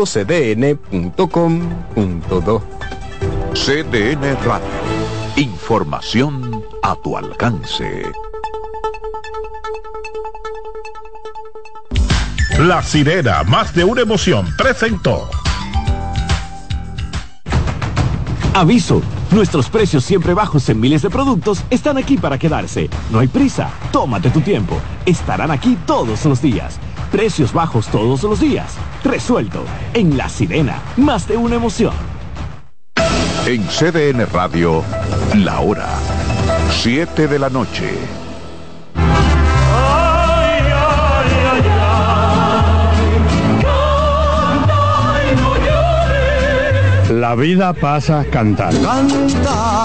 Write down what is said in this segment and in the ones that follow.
www.cdn.com.do. CDN Radio. Información a tu alcance. La sirena, más de una emoción, presentó. Aviso, nuestros precios siempre bajos en miles de productos están aquí para quedarse. No hay prisa, tómate tu tiempo. Estarán aquí todos los días. Precios bajos todos los días. Resuelto. En La Sirena, más de una emoción. En CDN Radio, la hora 7 de la noche. La vida pasa cantando. Canta,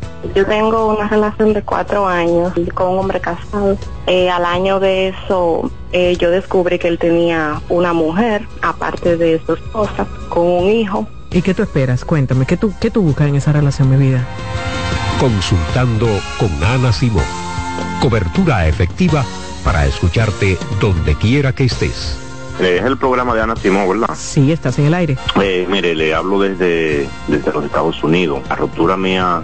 Yo tengo una relación de cuatro años con un hombre casado. Eh, al año de eso, eh, yo descubrí que él tenía una mujer, aparte de su esposa, con un hijo. ¿Y qué tú esperas? Cuéntame, ¿qué tú, qué tú buscas en esa relación, mi vida? Consultando con Ana Simón. Cobertura efectiva para escucharte donde quiera que estés. Es el programa de Ana Simón, ¿verdad? Sí, estás en el aire. Eh, mire, le hablo desde, desde los Estados Unidos. La ruptura mía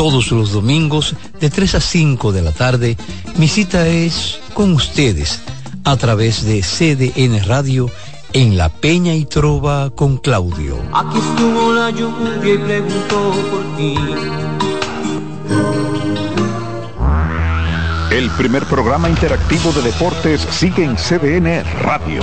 Todos los domingos de 3 a 5 de la tarde, mi cita es con ustedes a través de CDN Radio en La Peña y Trova con Claudio. Aquí estuvo la lluvia y preguntó por ti. El primer programa interactivo de deportes sigue en CDN Radio.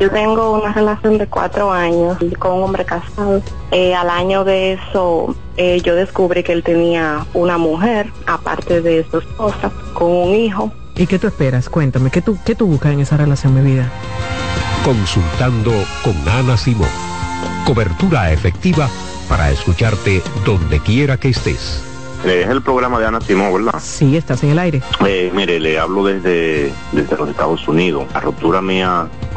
Yo tengo una relación de cuatro años con un hombre casado. Eh, al año de eso, eh, yo descubrí que él tenía una mujer, aparte de su esposa, con un hijo. ¿Y qué tú esperas? Cuéntame, ¿qué tú, qué tú buscas en esa relación, mi vida? Consultando con Ana Simón. Cobertura efectiva para escucharte donde quiera que estés. Eh, es el programa de Ana Simón, ¿verdad? Sí, estás en el aire. Eh, mire, le hablo desde, desde los Estados Unidos. La ruptura mía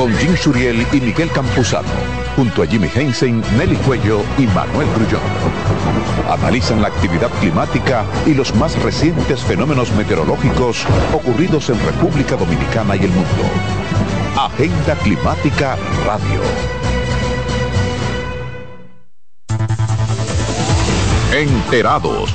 Con Jim Suriel y Miguel Campuzano. Junto a Jimmy Hensen, Nelly Cuello y Manuel Grullón. Analizan la actividad climática y los más recientes fenómenos meteorológicos ocurridos en República Dominicana y el mundo. Agenda Climática Radio. Enterados,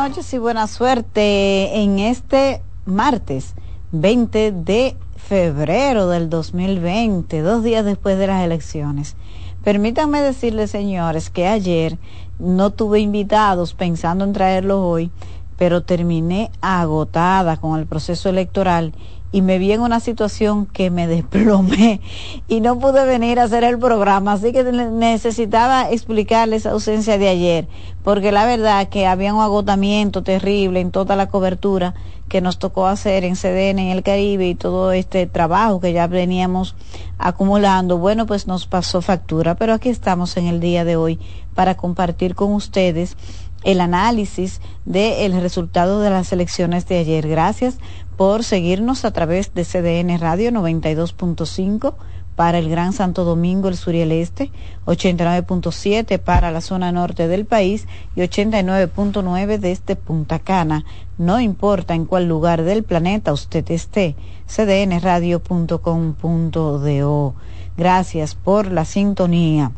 Noches y buena suerte en este martes 20 de febrero del 2020, dos días después de las elecciones. Permítanme decirles, señores, que ayer no tuve invitados pensando en traerlos hoy, pero terminé agotada con el proceso electoral y me vi en una situación que me desplomé y no pude venir a hacer el programa, así que necesitaba explicarles esa ausencia de ayer, porque la verdad que había un agotamiento terrible en toda la cobertura que nos tocó hacer en CDN en el Caribe y todo este trabajo que ya veníamos acumulando, bueno, pues nos pasó factura, pero aquí estamos en el día de hoy para compartir con ustedes el análisis del resultado de las elecciones de ayer. Gracias por seguirnos a través de CDN Radio 92.5 para el Gran Santo Domingo, el sur y el este, 89.7 para la zona norte del país y 89.9 desde Punta Cana. No importa en cuál lugar del planeta usted esté, cdnradio.com.do. Gracias por la sintonía.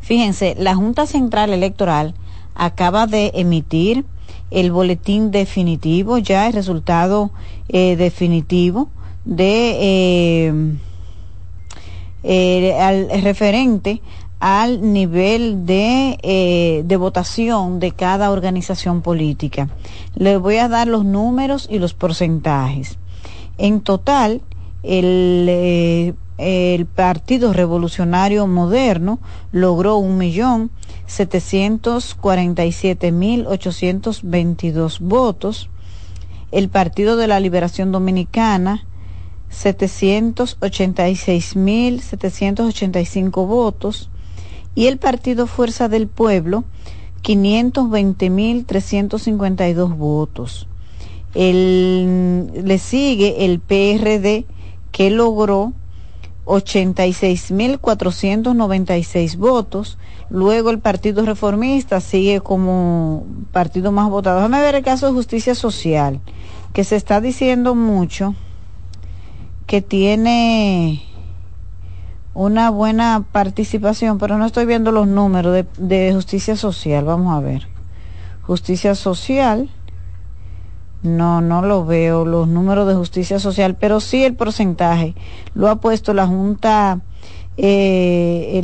Fíjense, la Junta Central Electoral acaba de emitir el boletín definitivo, ya el resultado eh, definitivo de eh, eh, al referente al nivel de, de votación de cada organización política. Les voy a dar los números y los porcentajes. En total, el, eh, el Partido Revolucionario Moderno logró un millón setecientos cuarenta y siete mil ochocientos veintidós votos. El Partido de la Liberación Dominicana 786.785 votos y el Partido Fuerza del Pueblo 520.352 votos. El, le sigue el PRD que logró 86.496 votos. Luego el Partido Reformista sigue como partido más votado. Déjame ver el caso de Justicia Social, que se está diciendo mucho que tiene una buena participación, pero no estoy viendo los números de, justicia social. Vamos a ver. Justicia social. No, no lo veo, los números de justicia social, pero sí el porcentaje. Lo ha puesto la Junta, eh,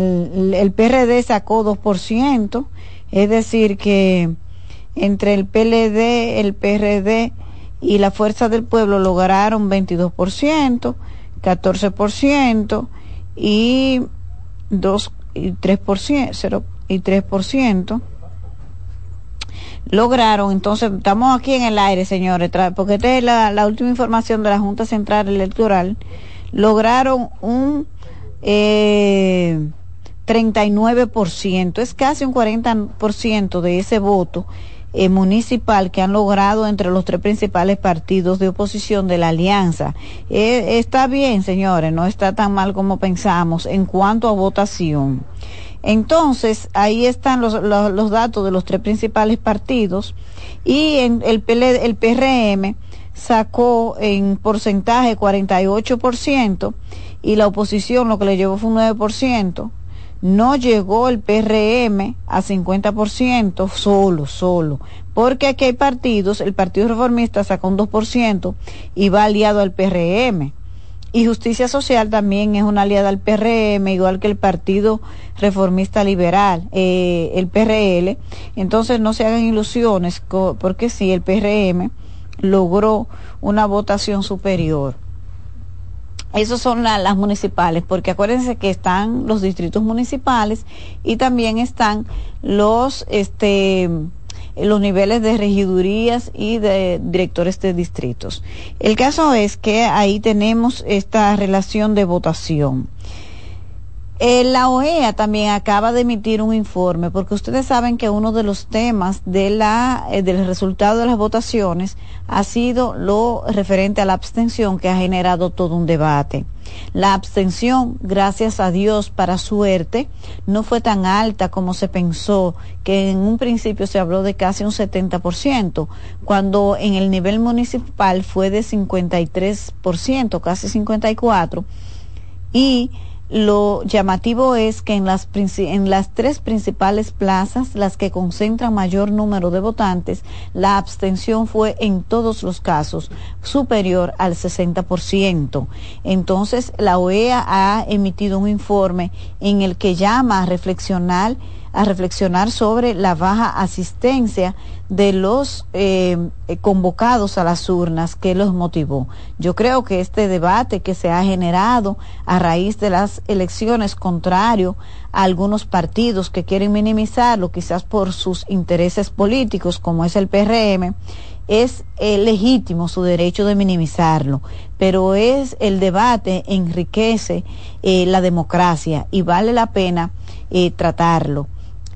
el, PRD sacó 2%, es decir que entre el PLD, el PRD y la Fuerza del Pueblo lograron 22%, 14% y 2 y 3%, 0 y 3%. Lograron, entonces estamos aquí en el aire, señores, porque esta es la, última información de la Junta Central Electoral. Lograron un eh, 39%, es casi un 40% de ese voto eh, municipal que han logrado entre los tres principales partidos de oposición de la alianza. Eh, está bien, señores, no está tan mal como pensamos en cuanto a votación. Entonces, ahí están los, los, datos de los tres principales partidos y en el, el PRM sacó en porcentaje 48% y la oposición lo que le llevó fue un 9% no llegó el PRM a 50% solo, solo, porque aquí hay partidos, el Partido Reformista sacó un 2% y va aliado al PRM. Y Justicia Social también es una aliada al PRM, igual que el Partido Reformista Liberal, eh, el PRL. Entonces no se hagan ilusiones, porque sí, el PRM logró una votación superior. Esas son las municipales, porque acuérdense que están los distritos municipales y también están los, este, los niveles de regidurías y de directores de distritos. El caso es que ahí tenemos esta relación de votación. Eh, la OEA también acaba de emitir un informe porque ustedes saben que uno de los temas de la, eh, del resultado de las votaciones ha sido lo referente a la abstención que ha generado todo un debate. La abstención, gracias a Dios, para suerte, no fue tan alta como se pensó, que en un principio se habló de casi un 70%, cuando en el nivel municipal fue de 53%, casi 54%, y lo llamativo es que en las, en las tres principales plazas, las que concentran mayor número de votantes, la abstención fue en todos los casos superior al 60%. Entonces, la OEA ha emitido un informe en el que llama a reflexionar a reflexionar sobre la baja asistencia de los eh, convocados a las urnas que los motivó. Yo creo que este debate que se ha generado a raíz de las elecciones contrario a algunos partidos que quieren minimizarlo, quizás por sus intereses políticos, como es el PRM, es eh, legítimo su derecho de minimizarlo, pero es el debate enriquece eh, la democracia y vale la pena tratarlo.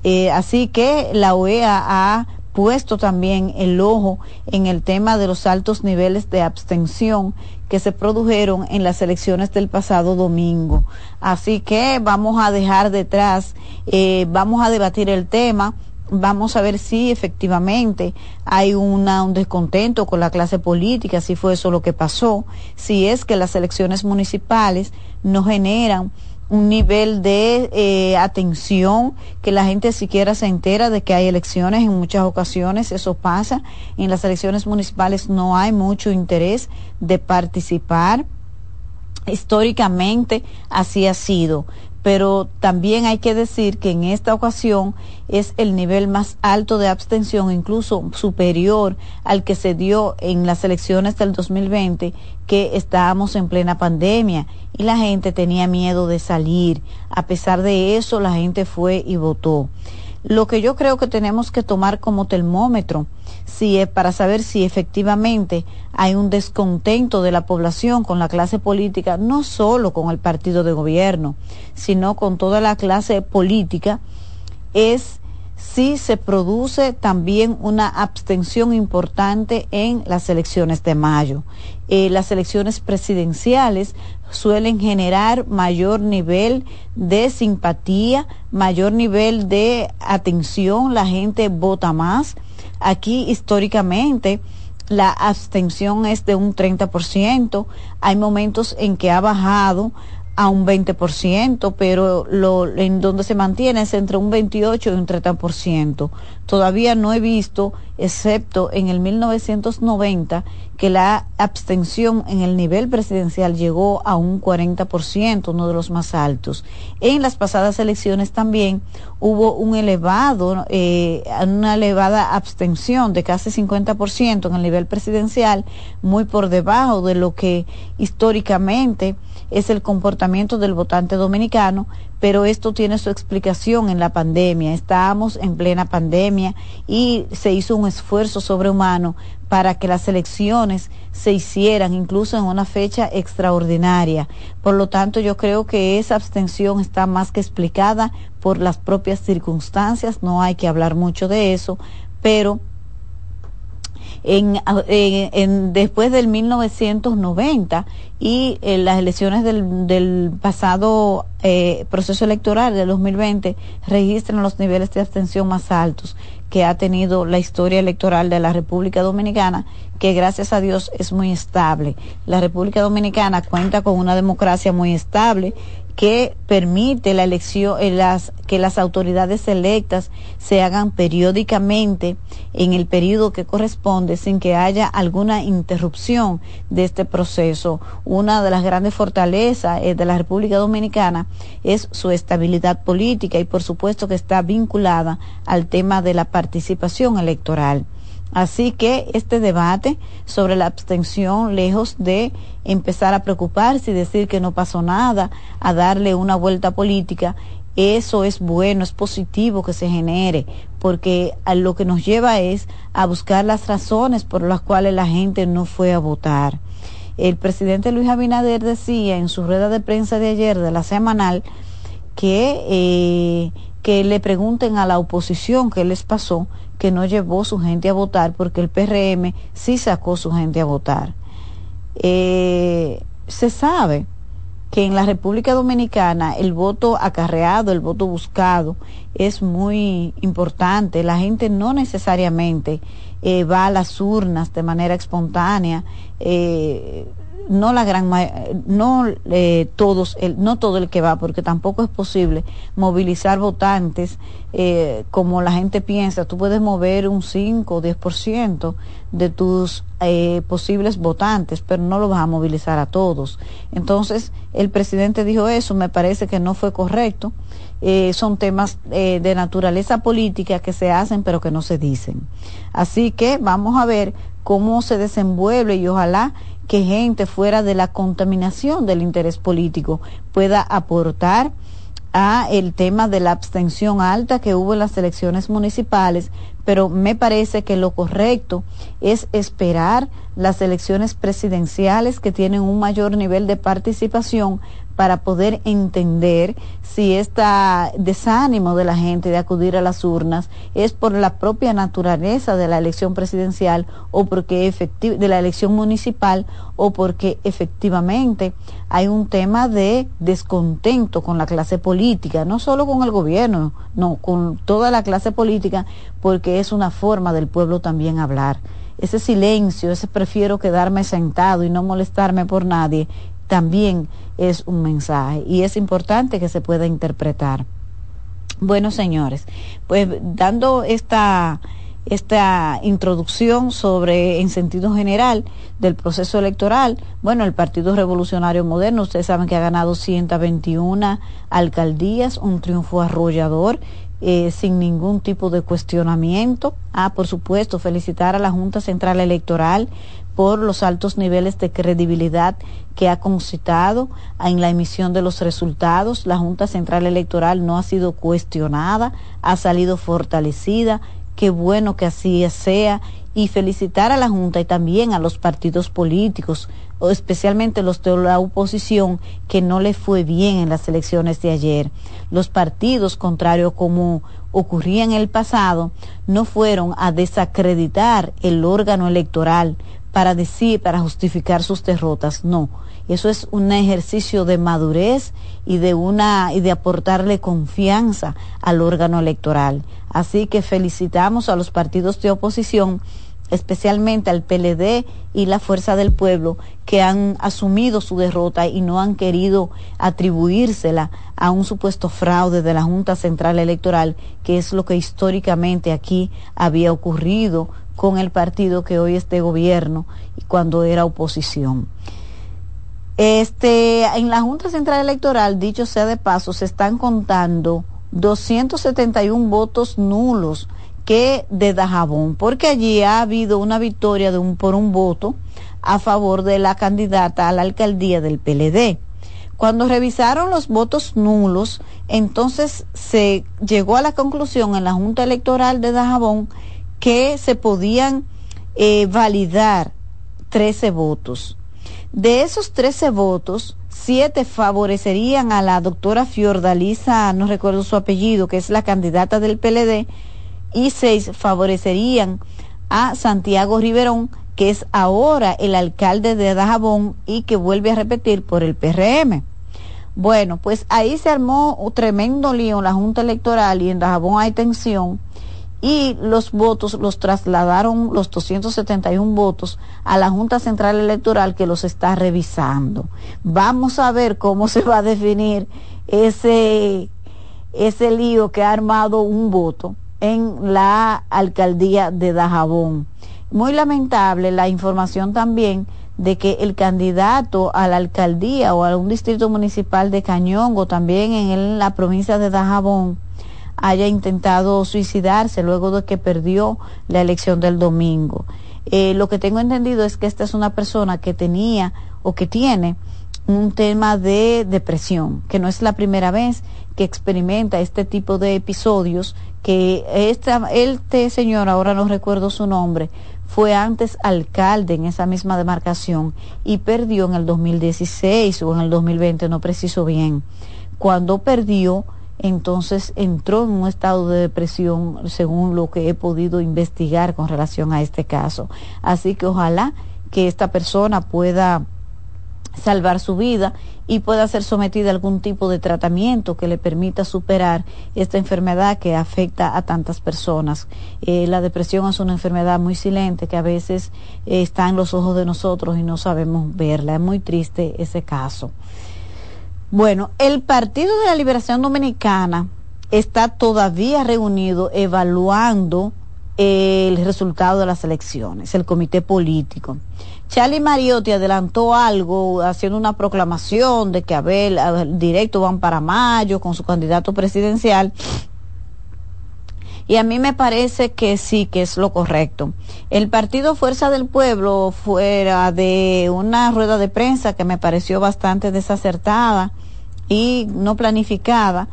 Eh, así que la OEA ha puesto también el ojo en el tema de los altos niveles de abstención que se produjeron en las elecciones del pasado domingo. Así que vamos a dejar detrás, eh, vamos a debatir el tema. Vamos a ver si efectivamente hay una, un descontento con la clase política, si fue eso lo que pasó, si es que las elecciones municipales no generan un nivel de eh, atención, que la gente siquiera se entera de que hay elecciones en muchas ocasiones, eso pasa. En las elecciones municipales no hay mucho interés de participar. Históricamente así ha sido pero también hay que decir que en esta ocasión es el nivel más alto de abstención, incluso superior al que se dio en las elecciones del 2020, que estábamos en plena pandemia y la gente tenía miedo de salir. A pesar de eso, la gente fue y votó. Lo que yo creo que tenemos que tomar como termómetro si es para saber si efectivamente hay un descontento de la población con la clase política, no solo con el partido de gobierno, sino con toda la clase política, es si se produce también una abstención importante en las elecciones de mayo. Eh, las elecciones presidenciales suelen generar mayor nivel de simpatía, mayor nivel de atención, la gente vota más. Aquí históricamente la abstención es de un 30%, hay momentos en que ha bajado, a un 20%, pero lo, en donde se mantiene es entre un 28 y un 30%. Todavía no he visto, excepto en el 1990, que la abstención en el nivel presidencial llegó a un 40%, uno de los más altos. En las pasadas elecciones también hubo un elevado, eh, una elevada abstención de casi 50% en el nivel presidencial, muy por debajo de lo que históricamente es el comportamiento del votante dominicano, pero esto tiene su explicación en la pandemia. Estábamos en plena pandemia y se hizo un esfuerzo sobrehumano para que las elecciones se hicieran incluso en una fecha extraordinaria. Por lo tanto, yo creo que esa abstención está más que explicada por las propias circunstancias, no hay que hablar mucho de eso, pero en, en, después del 1990 y en las elecciones del, del pasado eh, proceso electoral del 2020 registran los niveles de abstención más altos que ha tenido la historia electoral de la República Dominicana, que gracias a Dios es muy estable. La República Dominicana cuenta con una democracia muy estable que permite la elección, eh, que las autoridades electas se hagan periódicamente en el periodo que corresponde sin que haya alguna interrupción de este proceso. Una de las grandes fortalezas eh, de la República Dominicana es su estabilidad política y por supuesto que está vinculada al tema de la participación electoral. Así que este debate sobre la abstención, lejos de empezar a preocuparse y decir que no pasó nada, a darle una vuelta política, eso es bueno, es positivo que se genere, porque a lo que nos lleva es a buscar las razones por las cuales la gente no fue a votar. El presidente Luis Abinader decía en su rueda de prensa de ayer de la semanal que, eh, que le pregunten a la oposición qué les pasó, que no llevó su gente a votar, porque el PRM sí sacó su gente a votar. Eh, se sabe que en la República Dominicana el voto acarreado, el voto buscado es muy importante. La gente no necesariamente eh, va a las urnas de manera espontánea. Eh, no la gran no eh, todos el, no todo el que va porque tampoco es posible movilizar votantes eh, como la gente piensa. Tú puedes mover un 5 o 10% de tus eh, posibles votantes pero no lo vas a movilizar a todos. Entonces el presidente dijo eso me parece que no fue correcto son temas de naturaleza política que se hacen pero que no se dicen. Así que vamos a ver cómo se desenvuelve y ojalá que gente fuera de la contaminación del interés político pueda aportar a el tema de la abstención alta que hubo en las elecciones municipales, pero me parece que lo correcto es esperar las elecciones presidenciales que tienen un mayor nivel de participación para poder entender si este desánimo de la gente de acudir a las urnas es por la propia naturaleza de la elección presidencial o porque de la elección municipal o porque efectivamente hay un tema de descontento con la clase política, no solo con el gobierno, no, con toda la clase política, porque es una forma del pueblo también hablar. Ese silencio, ese prefiero quedarme sentado y no molestarme por nadie, también es un mensaje y es importante que se pueda interpretar. Bueno, señores, pues dando esta esta introducción sobre, en sentido general, del proceso electoral. Bueno, el Partido Revolucionario Moderno, ustedes saben que ha ganado 121 alcaldías, un triunfo arrollador, eh, sin ningún tipo de cuestionamiento. Ah, por supuesto, felicitar a la Junta Central Electoral por los altos niveles de credibilidad que ha concitado en la emisión de los resultados. La Junta Central Electoral no ha sido cuestionada, ha salido fortalecida. Qué bueno que así sea. Y felicitar a la Junta y también a los partidos políticos, especialmente los de la oposición, que no le fue bien en las elecciones de ayer. Los partidos, contrario como ocurría en el pasado, no fueron a desacreditar el órgano electoral, para decir, para justificar sus derrotas, no. Eso es un ejercicio de madurez y de una y de aportarle confianza al órgano electoral. Así que felicitamos a los partidos de oposición, especialmente al PLD y la Fuerza del Pueblo, que han asumido su derrota y no han querido atribuírsela a un supuesto fraude de la Junta Central Electoral, que es lo que históricamente aquí había ocurrido con el partido que hoy es de gobierno y cuando era oposición. Este, en la Junta Central Electoral, dicho sea de paso, se están contando 271 votos nulos que de Dajabón, porque allí ha habido una victoria de un, por un voto a favor de la candidata a la alcaldía del PLD. Cuando revisaron los votos nulos, entonces se llegó a la conclusión en la Junta Electoral de Dajabón que se podían eh, validar 13 votos. De esos 13 votos, 7 favorecerían a la doctora Fiordalisa, no recuerdo su apellido, que es la candidata del PLD, y 6 favorecerían a Santiago Riverón, que es ahora el alcalde de Dajabón y que vuelve a repetir por el PRM. Bueno, pues ahí se armó un tremendo lío en la Junta Electoral y en Dajabón hay tensión y los votos los trasladaron, los 271 votos, a la Junta Central Electoral que los está revisando. Vamos a ver cómo se va a definir ese, ese lío que ha armado un voto en la alcaldía de Dajabón. Muy lamentable la información también de que el candidato a la alcaldía o a un distrito municipal de Cañón o también en la provincia de Dajabón haya intentado suicidarse luego de que perdió la elección del domingo. Eh, lo que tengo entendido es que esta es una persona que tenía o que tiene un tema de depresión, que no es la primera vez que experimenta este tipo de episodios, que esta, este señor, ahora no recuerdo su nombre, fue antes alcalde en esa misma demarcación y perdió en el 2016 o en el 2020, no preciso bien cuando perdió, entonces entró en un estado de depresión, según lo que he podido investigar con relación a este caso. Así que ojalá que esta persona pueda salvar su vida y pueda ser sometida a algún tipo de tratamiento que le permita superar esta enfermedad que afecta a tantas personas. Eh, la depresión es una enfermedad muy silente que a veces eh, está en los ojos de nosotros y no sabemos verla. Es muy triste ese caso. Bueno, el Partido de la Liberación Dominicana está todavía reunido evaluando el resultado de las elecciones, el comité político. Charlie Mariotti adelantó algo haciendo una proclamación de que Abel, directo van para mayo con su candidato presidencial. Y a mí me parece que sí, que es lo correcto. El partido Fuerza del Pueblo, fuera de una rueda de prensa que me pareció bastante desacertada, y no planificada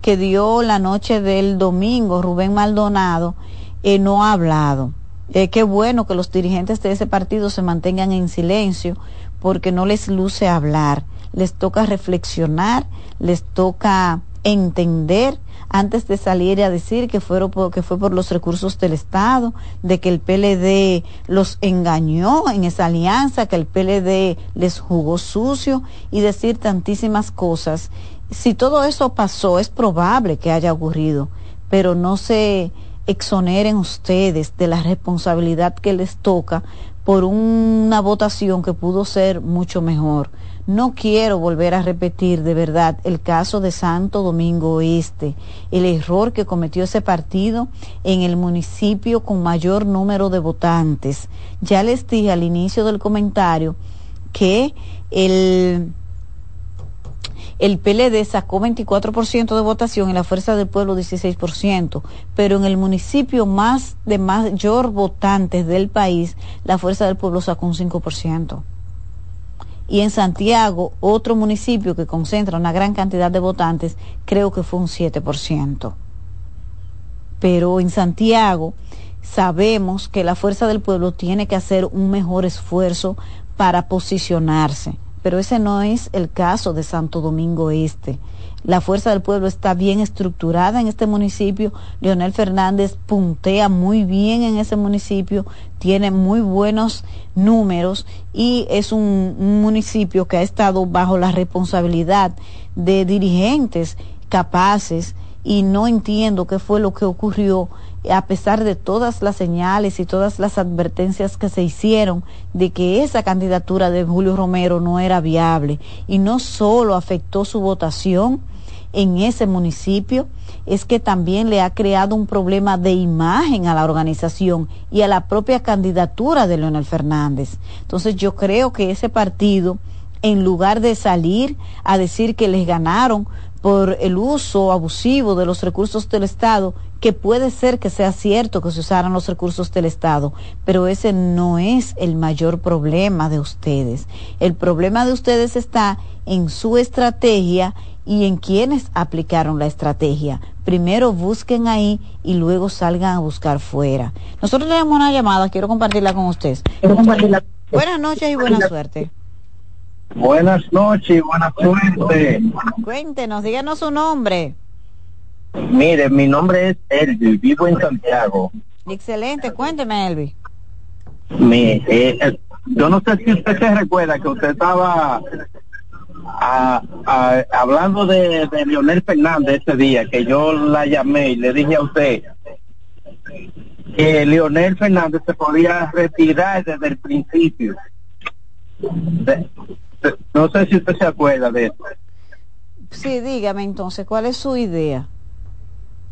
que dio la noche del domingo Rubén Maldonado, eh, no ha hablado. Eh, qué bueno que los dirigentes de ese partido se mantengan en silencio porque no les luce hablar, les toca reflexionar, les toca entender antes de salir a decir que, fueron que fue por los recursos del Estado, de que el PLD los engañó en esa alianza, que el PLD les jugó sucio y decir tantísimas cosas. Si todo eso pasó, es probable que haya ocurrido, pero no se exoneren ustedes de la responsabilidad que les toca por una votación que pudo ser mucho mejor. No quiero volver a repetir de verdad el caso de Santo Domingo Este, el error que cometió ese partido en el municipio con mayor número de votantes. Ya les dije al inicio del comentario que el, el PLD sacó 24% de votación y la Fuerza del Pueblo 16%, pero en el municipio más de mayor votantes del país, la Fuerza del Pueblo sacó un 5% y en Santiago, otro municipio que concentra una gran cantidad de votantes, creo que fue un 7%. Pero en Santiago sabemos que la fuerza del pueblo tiene que hacer un mejor esfuerzo para posicionarse, pero ese no es el caso de Santo Domingo Este. La fuerza del pueblo está bien estructurada en este municipio. Leonel Fernández puntea muy bien en ese municipio, tiene muy buenos números y es un, municipio que ha estado bajo la responsabilidad de dirigentes capaces y no entiendo qué fue lo que ocurrió a pesar de todas las señales y todas las advertencias que se hicieron de que esa candidatura de Julio Romero no era viable y no solo afectó su votación en ese municipio, es que también le ha creado un problema de imagen a la organización y a la propia candidatura de Leonel Fernández. Entonces yo creo que ese partido, en lugar de salir a decir que les ganaron por el uso abusivo de los recursos del Estado, que puede ser que sea cierto que se usaran los recursos del Estado, pero ese no es el mayor problema de ustedes. El problema de ustedes está en su estrategia y en quienes aplicaron la estrategia. Primero busquen ahí y luego salgan a buscar fuera. Nosotros tenemos una llamada, quiero compartirla con ustedes. Buenas noches y buena suerte. Buenas noches y buena suerte. Cuéntenos, díganos su nombre. Mire, mi nombre es Elvi, vivo en Santiago. Excelente, cuénteme, Elvi. Mi, eh, eh, yo no sé si usted se recuerda que usted estaba hablando de, de, Leonel Fernández ese día, que yo la llamé y le dije a usted que Leonel Fernández se podía retirar desde el principio. no sé si usted se acuerda de eso. Sí, dígame entonces, ¿cuál es su idea?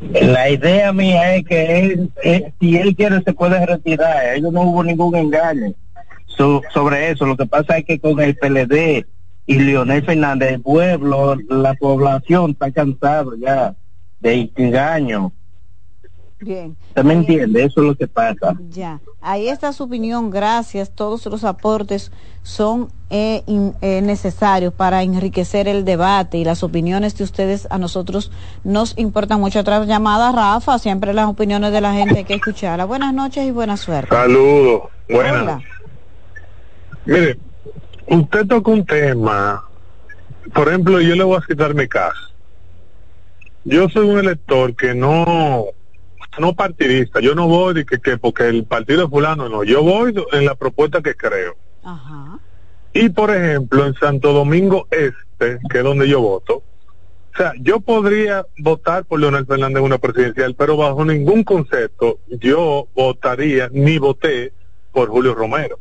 La idea mía es que él, si él quiere se puede retirar, ellos no hubo ningún engaño sobre eso. Lo que pasa es que con el PLD y Leonel Fernández, el pueblo, la población está cansado ya de engaño. Bien. ¿Usted me entiende? Eso es lo que pasa. Ya, ahí está su opinión, gracias. Todos los aportes son eh, eh, necesarios para enriquecer el debate y las opiniones de ustedes a nosotros nos importan mucho. Otra llamada, Rafa, siempre las opiniones de la gente hay que escucharla. Buenas noches y buena suerte. Saludos, buenas. Mire, usted toca un tema, por ejemplo, yo le voy a citar mi caso. yo soy un elector que no no partidista, yo no voy de que, que porque el partido es fulano, no, yo voy en la propuesta que creo. Y por ejemplo, en Santo Domingo Este, que es donde yo voto, o sea, yo podría votar por Leonel Fernández en una presidencial, pero bajo ningún concepto yo votaría ni voté por Julio Romero.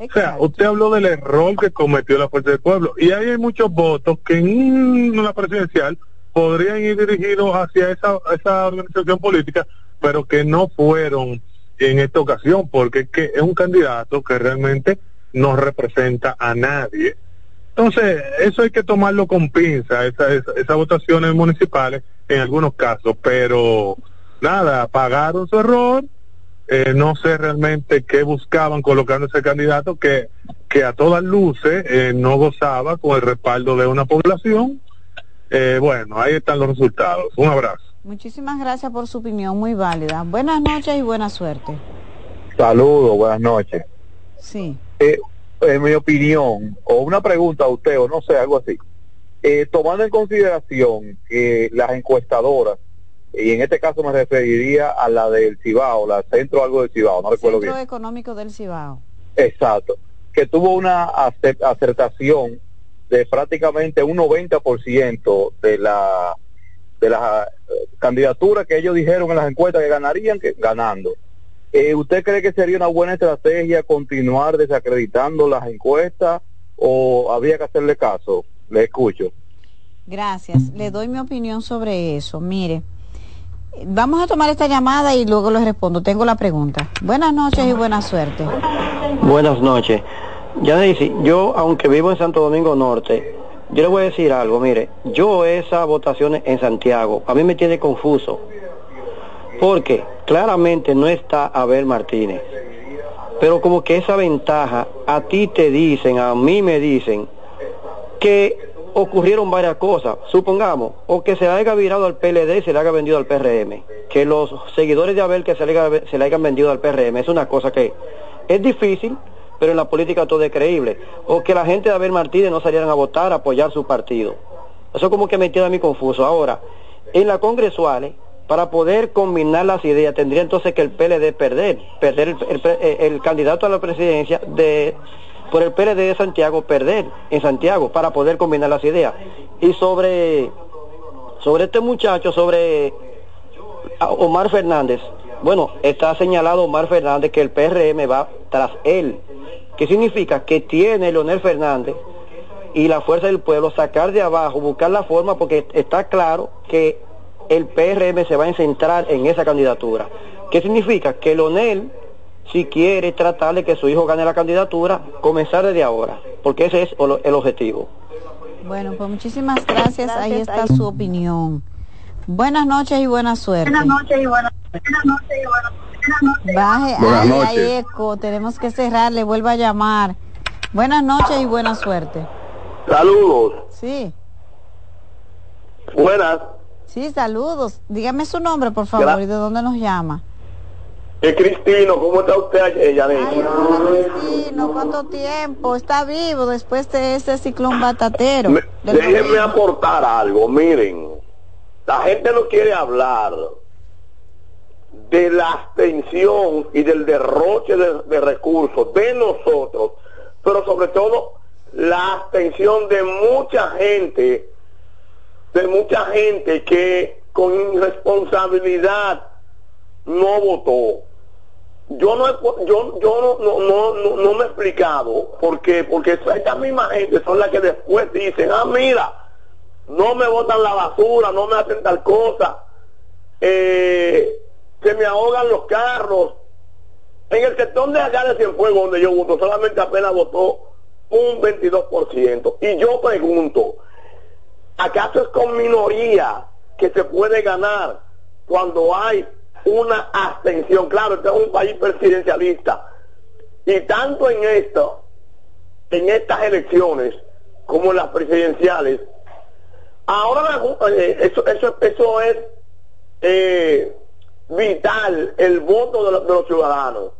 O sea, usted habló del error que cometió la Fuerza del Pueblo y ahí hay muchos votos que en una presidencial podrían ir dirigidos hacia esa, esa organización política, pero que no fueron en esta ocasión, porque es, que es un candidato que realmente no representa a nadie. Entonces, eso hay que tomarlo con pinza, esas esa, votaciones municipales en algunos casos, pero nada, pagaron su error, eh, no sé realmente qué buscaban colocando ese candidato que, que a todas luces eh, no gozaba con el respaldo de una población. Eh, bueno, ahí están los resultados. Un abrazo. Muchísimas gracias por su opinión, muy válida. Buenas noches y buena suerte. Saludos, buenas noches. Sí. Eh, en mi opinión, o una pregunta a usted, o no sé, algo así. Eh, tomando en consideración que las encuestadoras, y en este caso me referiría a la del Cibao, la Centro algo del Cibao, no recuerdo bien. Centro Económico del Cibao. Exacto, que tuvo una acertación de prácticamente un 90% de la de las eh, candidaturas que ellos dijeron en las encuestas que ganarían, que ganando. Eh, ¿Usted cree que sería una buena estrategia continuar desacreditando las encuestas o habría que hacerle caso? Le escucho. Gracias. Le doy mi opinión sobre eso. Mire, vamos a tomar esta llamada y luego le respondo. Tengo la pregunta. Buenas noches y buena suerte. Buenas noches. Ya dice, yo aunque vivo en Santo Domingo Norte, yo le voy a decir algo, mire, yo esas votaciones en Santiago, a mí me tiene confuso, porque claramente no está Abel Martínez, pero como que esa ventaja, a ti te dicen, a mí me dicen, que ocurrieron varias cosas, supongamos, o que se haya virado al PLD y se le haya vendido al PRM, que los seguidores de Abel que se le, se le hayan vendido al PRM, es una cosa que es difícil, pero en la política todo es creíble. O que la gente de Abel Martínez no salieran a votar, a apoyar su partido. Eso como que me tiene a mí confuso. Ahora, en la congresuales, para poder combinar las ideas, tendría entonces que el PLD perder, perder el, candidato a la presidencia de por el PLD de Santiago, perder en Santiago para poder combinar las ideas. Y sobre, sobre este muchacho, sobre Omar Fernández, bueno, está señalado Omar Fernández que el PRM va tras él ¿Qué significa? Que tiene Leonel Fernández y la fuerza del pueblo sacar de abajo, buscar la forma, porque está claro que el PRM se va a centrar en esa candidatura. ¿Qué significa? Que Leonel, si quiere tratar de que su hijo gane la candidatura, comenzar desde ahora, porque ese es el objetivo. Bueno, pues muchísimas gracias. Ahí está su opinión. Buenas noches y buena suerte. Buenas noches y buena, buenas noches y buena Baje, Buenas eco, tenemos que cerrar, le vuelvo a llamar. Buenas noches y buena suerte. Saludos. Sí. Buenas. Sí, saludos. Dígame su nombre, por favor, y de dónde nos llama. Es Cristino, ¿cómo está usted, Ay, Cristino, ¿cuánto tiempo? Está vivo después de ese ciclón batatero. déjenme aportar algo, miren. La gente no quiere hablar de la abstención y del derroche de, recursos de nosotros, pero sobre todo la abstención de mucha gente, de mucha gente que con irresponsabilidad no votó. Yo no yo, yo no, no, no, no, me he explicado porque porque esta misma gente son las que después dicen, ah mira, no me votan la basura, no me hacen tal cosa. Eh, se me ahogan los carros. En el sector de allá de Cienfuegos, donde yo voto, solamente apenas votó un 22%. Y yo pregunto, ¿acaso es con minoría que se puede ganar cuando hay una abstención? Claro, este es un país presidencialista. Y tanto en esto, en estas elecciones, como en las presidenciales, ahora eh, eso, eso, eso es eh, vital el voto de, los, ciudadanos.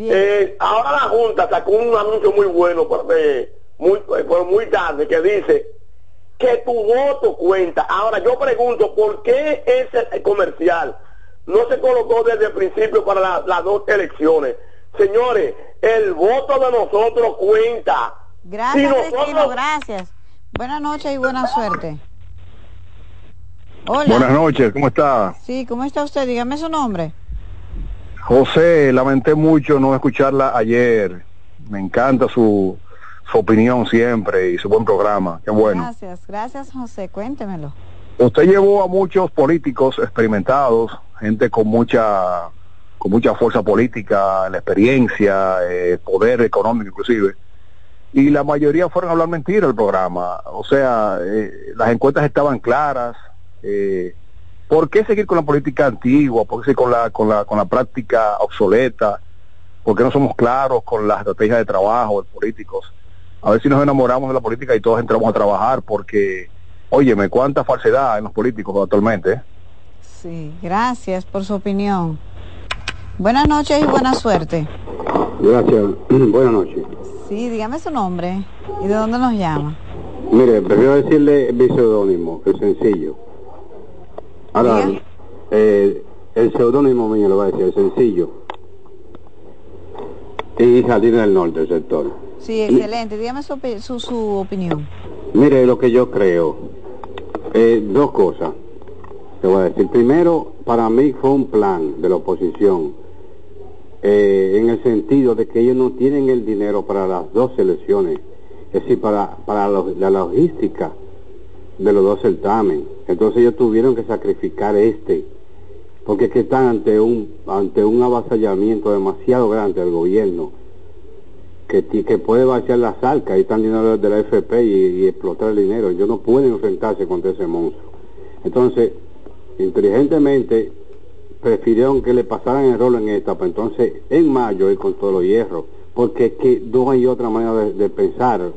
Eh, ahora la Junta sacó un anuncio muy bueno, muy, muy tarde, que dice que tu voto cuenta. Ahora yo pregunto, ¿por qué ese comercial no se colocó desde el principio para las dos elecciones? Señores, el voto de nosotros cuenta. Gracias, gracias. Buenas noches y buena suerte. Hola. Buenas noches, ¿cómo está? Sí, ¿cómo está usted? Dígame su nombre. José, lamenté mucho no escucharla ayer. Me encanta su, su opinión siempre y su buen programa. Qué bueno. Gracias, gracias José, cuéntemelo. Usted llevó a muchos políticos experimentados, gente con mucha con mucha fuerza política, la experiencia, eh, poder económico inclusive, y la mayoría fueron a hablar mentira el programa. O sea, eh, las encuestas estaban claras. Eh, ¿Por qué seguir con la política antigua? ¿Por qué seguir con la, con la, con la práctica obsoleta? ¿Por qué no somos claros con las estrategias de trabajo de políticos? A ver si nos enamoramos de la política y todos entramos a trabajar, porque, óyeme, cuánta falsedad en los políticos actualmente. ¿eh? Sí, gracias por su opinión. Buenas noches y buena suerte. Gracias, buenas noches. Sí, dígame su nombre y de dónde nos llama. Mire, prefiero decirle mi seudónimo, que es sencillo. Ahora, eh, el seudónimo mío lo va a decir, es sencillo. Y Jardín del Norte, el sector. Sí, excelente. Dígame su, su, opinión. Mire, lo que yo creo, eh, dos cosas. Te voy a decir. Primero, para mí fue un plan de la oposición, eh, en el sentido de que ellos no tienen el dinero para las dos elecciones, es decir, para, para la logística de los dos certámenes. Entonces ellos tuvieron que sacrificar este, porque es que están ante un, ante un avasallamiento demasiado grande del gobierno que, que puede vaciar las arcas, ahí están dinero de la FP y, explotar el dinero. Ellos no pueden enfrentarse contra ese monstruo. Entonces, inteligentemente, prefirieron que le pasaran el rol en esta etapa. Entonces, en mayo, ir con todos los hierros, porque es que no hay otra manera de, pensar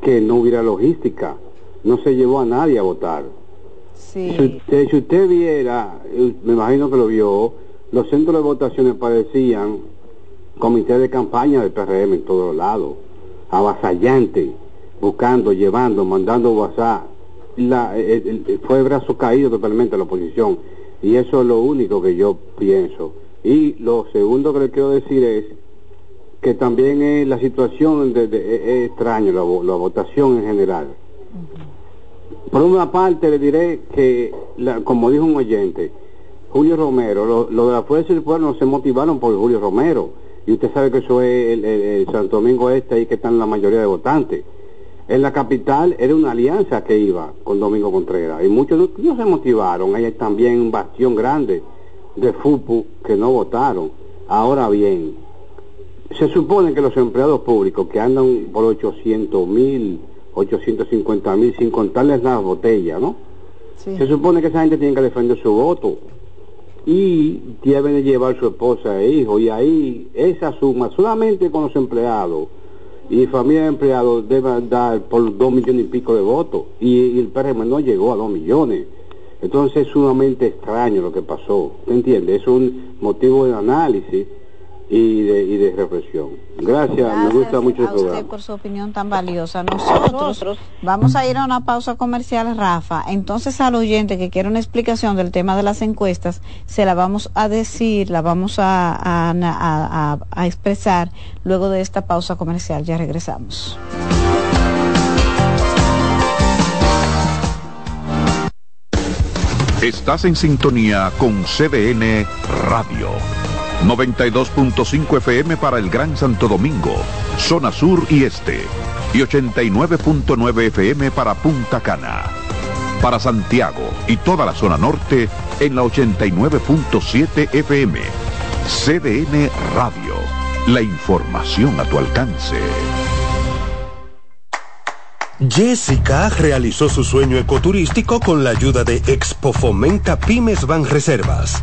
que no hubiera logística. No se llevó a nadie a votar. Si, usted, si usted viera, me imagino que lo vio, los centros de votaciones parecían comité de campaña del PRM en todos lados, avasallante, buscando, llevando, mandando WhatsApp. La, fue el brazo caído totalmente la oposición. Y eso es lo único que yo pienso. Y lo segundo que le quiero decir es que también es la situación de, es extraño, la, votación en general. Por una parte le diré que, como dijo un oyente, Julio Romero, lo, de la Fuerza del Pueblo no se motivaron por Julio Romero y usted sabe que eso es el, Santo Domingo Este, ahí que están la mayoría de votantes. En la capital era una alianza que iba con Domingo Contreras y muchos no, se motivaron. Hay también un bastión grande de FUPU que no votaron. Ahora bien, se supone que los empleados públicos que andan por 800 mil, 850 mil, sin contarles las botellas, ¿no? Se supone que esa gente tiene que defender su voto y deben llevar su esposa e hijo. Y ahí esa suma solamente con los empleados y familia de empleados deben dar por dos millones y pico de votos. Y, el PRM no llegó a dos millones. Entonces es sumamente extraño lo que pasó. ¿te entiendes? es un motivo de análisis y de, y de reflexión. Gracias, me gusta mucho a usted por su opinión tan valiosa. Nosotros vamos a ir a una pausa comercial, Rafa. Entonces al oyente que quiere una explicación del tema de las encuestas, se la vamos a decir, la vamos a, a, a expresar luego de esta pausa comercial. Ya regresamos. Estás en sintonía con CDN Radio. 92.5 FM para el Gran Santo Domingo, zona sur y este, y 89.9 FM para Punta Cana. Para Santiago y toda la zona norte en la 89.7 FM. CDN Radio. La información a tu alcance. Jessica realizó su sueño ecoturístico con la ayuda de Expo Fomenta Pymes Van Reservas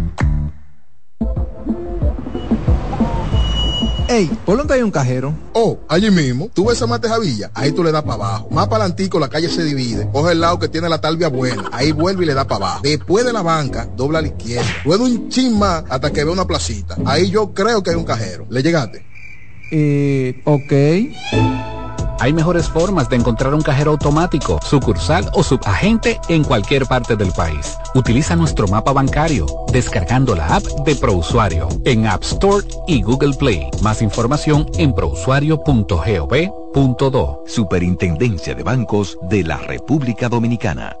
Ey, ¿por dónde hay un cajero? Oh, allí mismo. Tú ves a Mate Javilla, ahí tú le das para abajo. Más para la calle se divide. Coge el lado que tiene la talvia buena. Ahí vuelve y le da para abajo. Después de la banca, dobla a la izquierda. Luego un chin más hasta que ve una placita. Ahí yo creo que hay un cajero. ¿Le llegaste? Eh, ok. Hay mejores formas de encontrar un cajero automático, sucursal o subagente en cualquier parte del país. Utiliza nuestro mapa bancario descargando la app de ProUsuario en App Store y Google Play. Más información en prousuario.gov.do. Superintendencia de Bancos de la República Dominicana.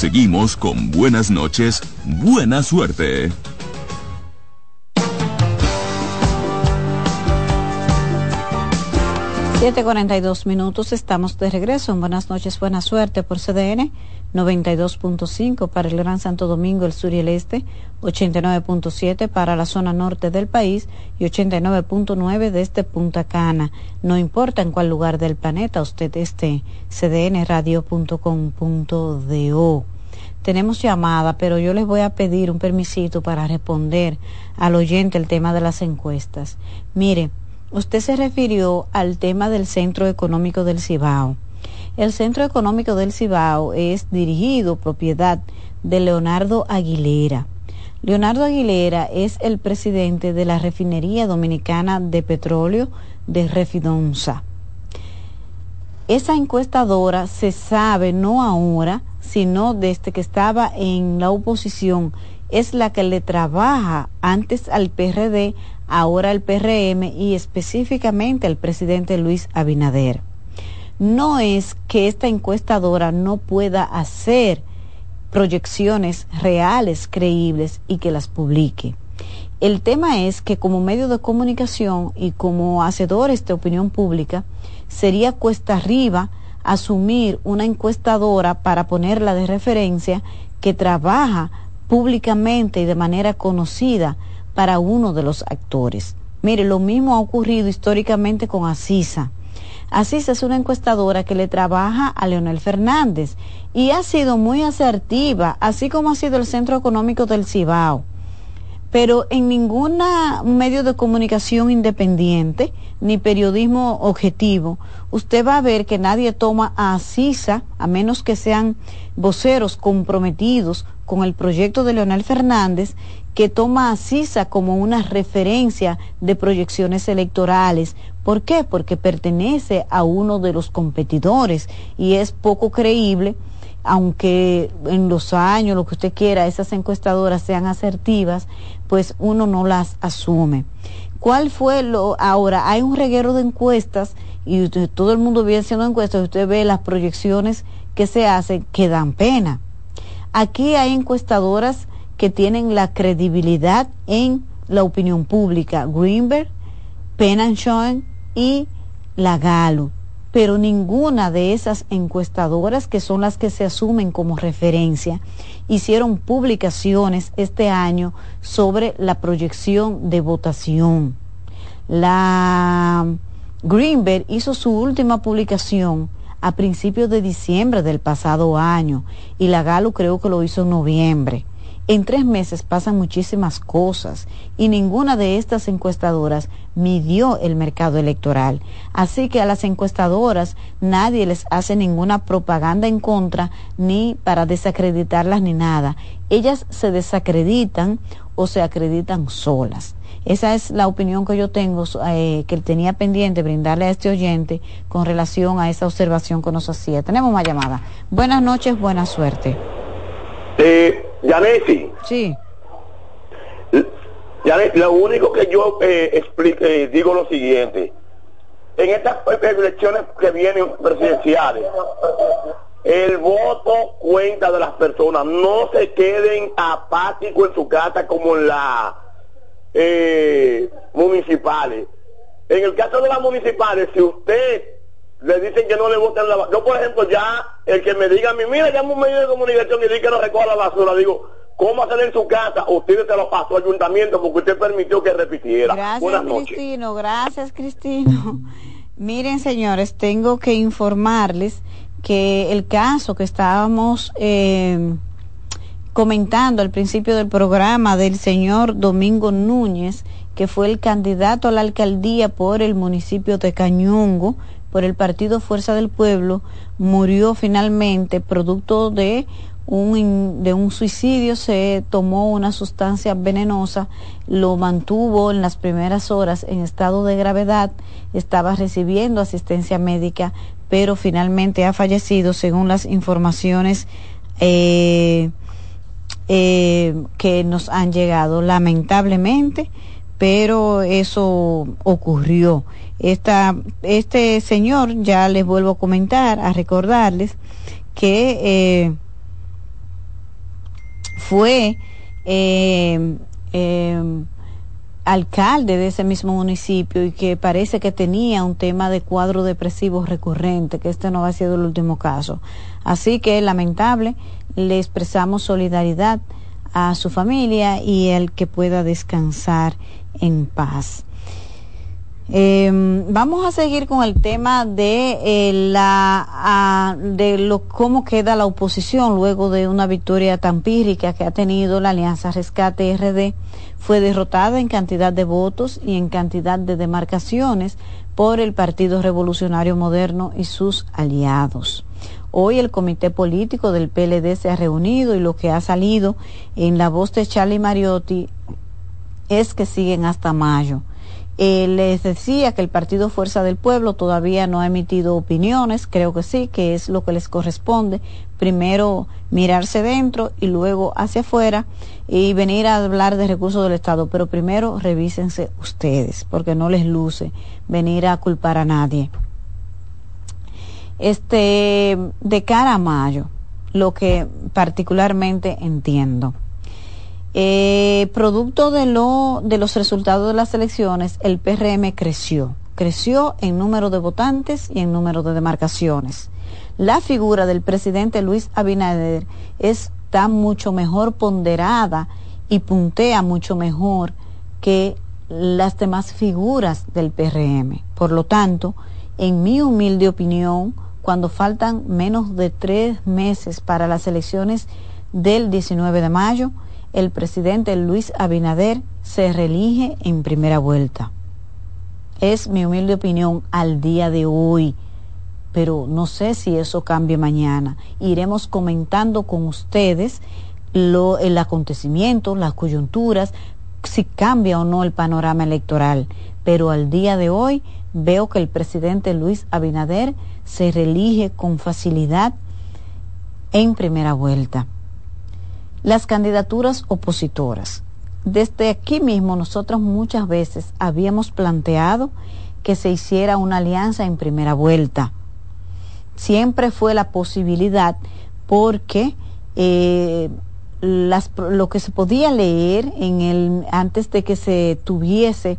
Seguimos con buenas noches, buena suerte. Siete cuarenta y dos minutos, estamos de regreso en Buenas noches, buena suerte por CDN 92.5 para el Gran Santo Domingo, el sur y el este, 89.7 para la zona norte del país y 89.9 desde Punta Cana. No importa en cuál lugar del planeta usted esté, cdnradio.com.do. Tenemos llamada, pero yo les voy a pedir un permisito para responder al oyente el tema de las encuestas. Mire, usted se refirió al tema del Centro Económico del Cibao. El Centro Económico del Cibao es dirigido, propiedad de Leonardo Aguilera. Leonardo Aguilera es el presidente de la Refinería Dominicana de Petróleo de Refidonza. Esa encuestadora se sabe no ahora, sino desde que estaba en la oposición, es la que le trabaja antes al PRD, ahora al PRM y específicamente al presidente Luis Abinader. No es que esta encuestadora no pueda hacer proyecciones reales, creíbles y que las publique. El tema es que como medio de comunicación y como hacedores de opinión pública, sería cuesta arriba asumir una encuestadora para ponerla de referencia que trabaja públicamente y de manera conocida para uno de los actores. Mire, lo mismo ha ocurrido históricamente con Asisa. Asisa es una encuestadora que le trabaja a Leonel Fernández y ha sido muy asertiva, así como ha sido el Centro Económico del Cibao pero en ningún medio de comunicación independiente ni periodismo objetivo, usted va a ver que nadie toma a CISA, a menos que sean voceros comprometidos con el proyecto de Leonel Fernández, que toma a CISA como una referencia de proyecciones electorales. ¿Por qué? Porque pertenece a uno de los competidores y es poco creíble aunque en los años, lo que usted quiera, esas encuestadoras sean asertivas, pues uno no las asume. ¿Cuál fue lo? Ahora, hay un reguero de encuestas y todo el mundo viene haciendo encuestas usted ve las proyecciones que se hacen que dan pena. Aquí hay encuestadoras que tienen la credibilidad en la opinión pública, Greenberg, Penanchoen y la Galo pero ninguna de esas encuestadoras, que son las que se asumen como referencia, hicieron publicaciones este año sobre la proyección de votación. La Greenberg hizo su última publicación a principios de diciembre del pasado año y la Galo creo que lo hizo en noviembre. En tres meses pasan muchísimas cosas y ninguna de estas encuestadoras midió el mercado electoral. Así que a las encuestadoras nadie les hace ninguna propaganda en contra ni para desacreditarlas ni nada. Ellas se desacreditan o se acreditan solas. Esa es la opinión que yo tengo, eh, que tenía pendiente brindarle a este oyente con relación a esa observación que nos hacía. Tenemos más llamada. Buenas noches, buena suerte. Eh, Yanesi. Sí. Yanesi, lo único que yo eh, explico, eh, digo lo siguiente. En estas elecciones que vienen presidenciales, el voto cuenta de las personas. No se queden apáticos en su casa como en las eh, municipales. En el caso de las municipales, si usted le dicen que no le voten la basura. Yo, por ejemplo, ya el que me diga a mí, mira, llama un medio de comunicación y dice que no recoja la basura, digo, ¿cómo hacer en su casa? Usted se lo pasó al ayuntamiento porque usted permitió que repitiera. Gracias, Cristino, gracias, Cristino. Miren, señores, tengo que informarles que el caso que estábamos eh, comentando al principio del programa del señor Domingo Núñez, que fue el candidato a la alcaldía por el municipio de Cañungo, por el partido Fuerza del Pueblo, murió finalmente producto de un, de un suicidio, se tomó una sustancia venenosa, lo mantuvo en las primeras horas en estado de gravedad, estaba recibiendo asistencia médica, pero finalmente ha fallecido según las informaciones eh, eh, que nos han llegado. Lamentablemente, pero eso ocurrió. Esta, este señor, ya les vuelvo a comentar, a recordarles que eh, fue eh, eh, alcalde de ese mismo municipio y que parece que tenía un tema de cuadro depresivo recurrente, que este no ha sido el último caso. Así que lamentable, le expresamos solidaridad a su familia y el que pueda descansar en paz. Em, vamos a seguir con el tema de eh, la de lo cómo queda la oposición luego de una victoria tan pírrica que ha tenido la Alianza Rescate RD fue derrotada en cantidad de votos y en cantidad de demarcaciones por el Partido Revolucionario Moderno y sus aliados. Hoy el comité político del PLD se ha reunido y lo que ha salido en la voz de Charlie Mariotti es que siguen hasta mayo. Eh, les decía que el Partido Fuerza del Pueblo todavía no ha emitido opiniones, creo que sí, que es lo que les corresponde. Primero mirarse dentro y luego hacia afuera y venir a hablar de recursos del Estado. Pero primero revísense ustedes, porque no les luce venir a culpar a nadie. Este, de cara a mayo, lo que particularmente entiendo eh, producto de, lo, de los resultados de las elecciones, el PRM creció. Creció en número de votantes y en número de demarcaciones. La figura del presidente Luis Abinader está mucho mejor ponderada y puntea mucho mejor que las demás figuras del PRM. Por lo tanto, en mi humilde opinión, cuando faltan menos de tres meses para las elecciones del 19 de mayo, el presidente Luis Abinader se reelige en primera vuelta. Es mi humilde opinión al día de hoy, pero no sé si eso cambie mañana. Iremos comentando con ustedes lo, el acontecimiento, las coyunturas, si cambia o no el panorama electoral. Pero al día de hoy veo que el presidente Luis Abinader se reelige con facilidad en primera vuelta las candidaturas opositoras. Desde aquí mismo nosotros muchas veces habíamos planteado que se hiciera una alianza en primera vuelta. Siempre fue la posibilidad porque eh, las, lo que se podía leer en el, antes de que se tuviese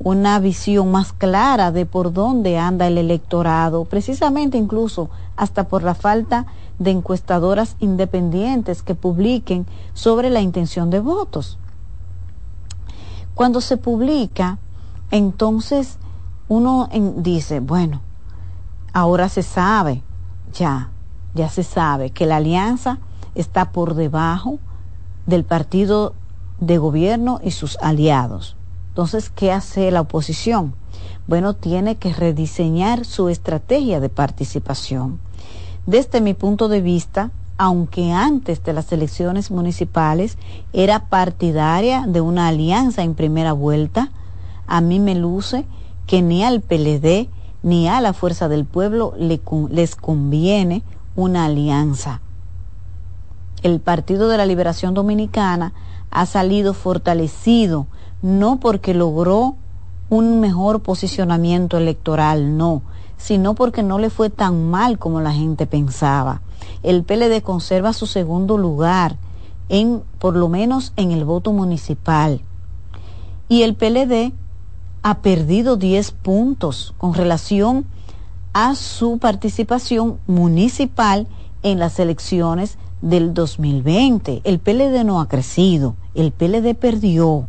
una visión más clara de por dónde anda el electorado, precisamente incluso hasta por la falta de encuestadoras independientes que publiquen sobre la intención de votos. Cuando se publica, entonces uno dice, bueno, ahora se sabe, ya, ya se sabe que la alianza está por debajo del partido de gobierno y sus aliados. Entonces, ¿qué hace la oposición? Bueno, tiene que rediseñar su estrategia de participación. Desde mi punto de vista, aunque antes de las elecciones municipales era partidaria de una alianza en primera vuelta, a mí me luce que ni al PLD ni a la Fuerza del Pueblo les conviene una alianza. El Partido de la Liberación Dominicana ha salido fortalecido, no porque logró un mejor posicionamiento electoral, no, sino porque no le fue tan mal como la gente pensaba. El PLD conserva su segundo lugar, en, por lo menos en el voto municipal. Y el PLD ha perdido 10 puntos con relación a su participación municipal en las elecciones del 2020. El PLD no ha crecido, el PLD perdió.